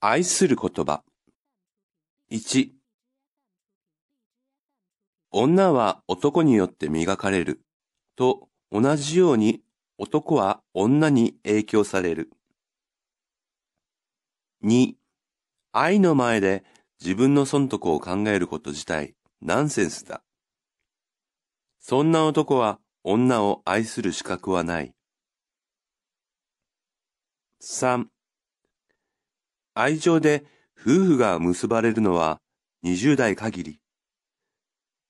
愛する言葉。1、女は男によって磨かれる。と同じように男は女に影響される。2、愛の前で自分の損得を考えること自体ナンセンスだ。そんな男は女を愛する資格はない。3愛情で夫婦が結ばれるのは20代限り。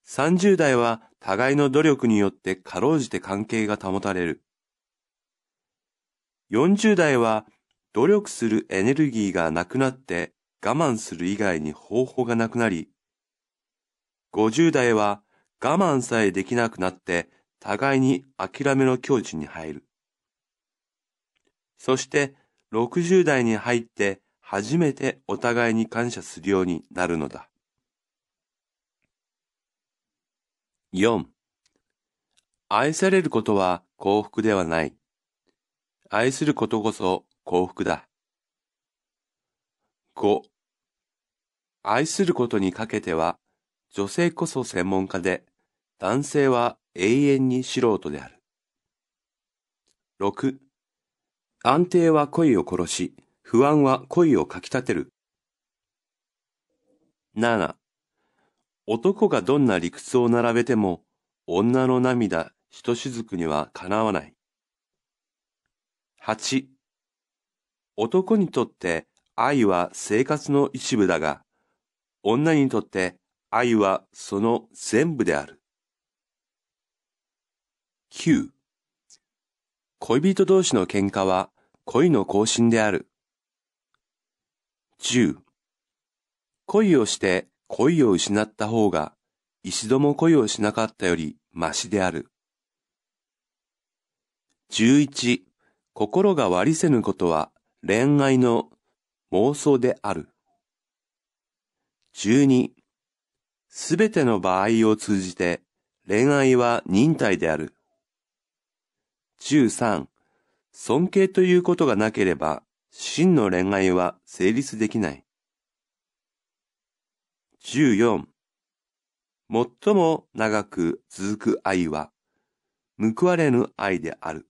30代は互いの努力によってかろうじて関係が保たれる。40代は努力するエネルギーがなくなって我慢する以外に方法がなくなり、50代は我慢さえできなくなって互いに諦めの境地に入る。そして60代に入って初めてお互いに感謝するようになるのだ。4. 愛されることは幸福ではない。愛することこそ幸福だ。5. 愛することにかけては女性こそ専門家で男性は永遠に素人である。6. 安定は恋を殺し、不安は恋をかきたてる。7. 男がどんな理屈を並べても、女の涙ひとしずくにはかなわない。8. 男にとって愛は生活の一部だが、女にとって愛はその全部である。9恋人同士の喧嘩は恋の更新である。10恋をして恋を失った方が一度も恋をしなかったよりましである。11心が割りせぬことは恋愛の妄想である。12すべての場合を通じて恋愛は忍耐である。13、尊敬ということがなければ、真の恋愛は成立できない。14、最も長く続く愛は、報われぬ愛である。